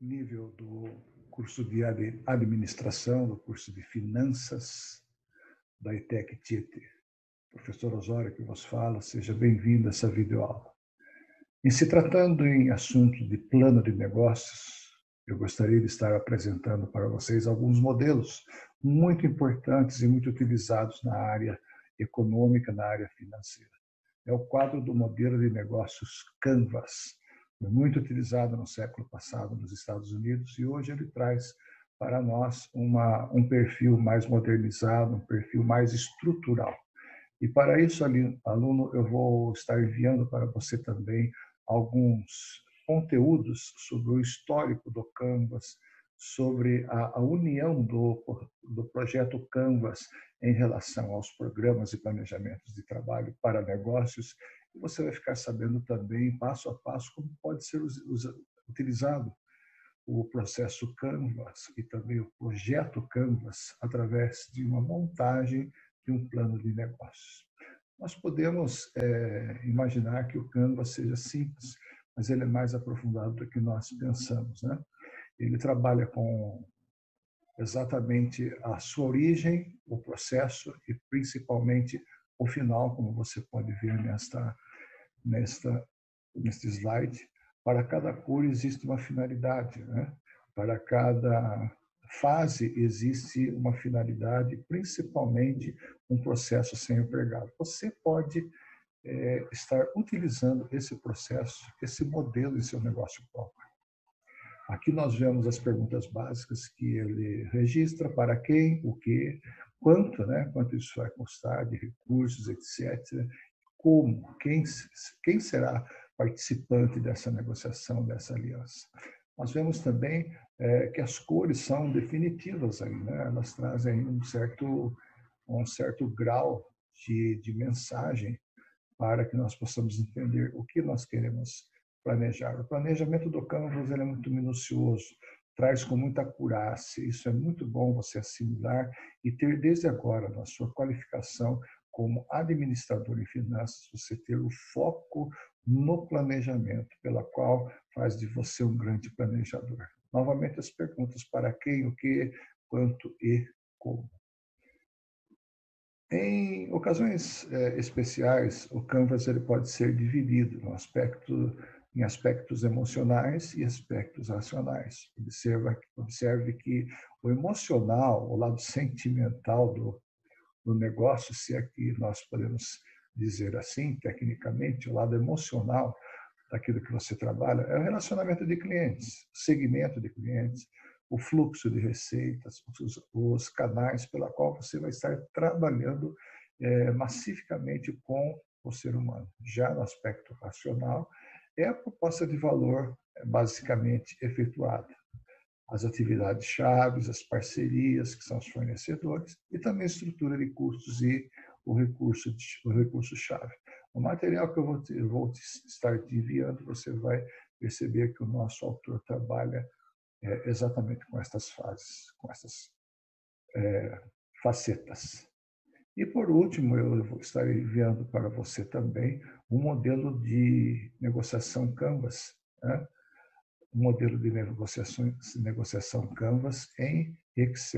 nível do curso de administração, do curso de finanças da ETEC Tietê. Professor Osório que vos fala, seja bem-vindo a essa videoaula. Em se tratando em assunto de plano de negócios, eu gostaria de estar apresentando para vocês alguns modelos muito importantes e muito utilizados na área econômica, na área financeira. É o quadro do modelo de negócios Canvas, foi muito utilizado no século passado nos Estados Unidos e hoje ele traz para nós uma, um perfil mais modernizado, um perfil mais estrutural. E para isso, aluno, eu vou estar enviando para você também alguns conteúdos sobre o histórico do Canvas, sobre a, a união do, do projeto Canvas em relação aos programas e planejamentos de trabalho para negócios você vai ficar sabendo também, passo a passo, como pode ser utilizado o processo Canvas e também o projeto Canvas através de uma montagem de um plano de negócios. Nós podemos é, imaginar que o Canvas seja simples, mas ele é mais aprofundado do que nós pensamos. Né? Ele trabalha com exatamente a sua origem, o processo e principalmente o final, como você pode ver nesta nesta, neste slide, para cada cor existe uma finalidade, né? para cada fase existe uma finalidade, principalmente um processo sem empregado. Você pode é, estar utilizando esse processo, esse modelo em seu negócio próprio. Aqui nós vemos as perguntas básicas que ele registra, para quem, o que, quanto, né? quanto isso vai custar de recursos, etc como, quem, quem será participante dessa negociação, dessa aliança. Nós vemos também é, que as cores são definitivas aí, né? elas trazem um certo, um certo grau de, de mensagem para que nós possamos entender o que nós queremos planejar. O planejamento do Canvas é muito minucioso, traz com muita acurácia. Isso é muito bom você assimilar e ter desde agora na sua qualificação como administrador em finanças, você ter o foco no planejamento, pela qual faz de você um grande planejador. Novamente as perguntas para quem, o que, quanto e como. Em ocasiões é, especiais, o Canvas ele pode ser dividido no aspecto, em aspectos emocionais e aspectos racionais. Observe que o emocional, o lado sentimental do, no negócio, se é que nós podemos dizer assim, tecnicamente, o lado emocional daquilo que você trabalha, é o relacionamento de clientes, o segmento de clientes, o fluxo de receitas, os, os canais pela qual você vai estar trabalhando é, massificamente com o ser humano. Já no aspecto racional, é a proposta de valor é, basicamente efetuada as atividades chaves, as parcerias, que são os fornecedores, e também a estrutura de custos e o recurso, o recurso chave. O material que eu vou, te, vou te estar te enviando, você vai perceber que o nosso autor trabalha é, exatamente com estas fases, com essas é, facetas. E por último, eu vou estar enviando para você também um modelo de negociação Canvas, né? Modelo de negociação, negociação Canvas em Excel.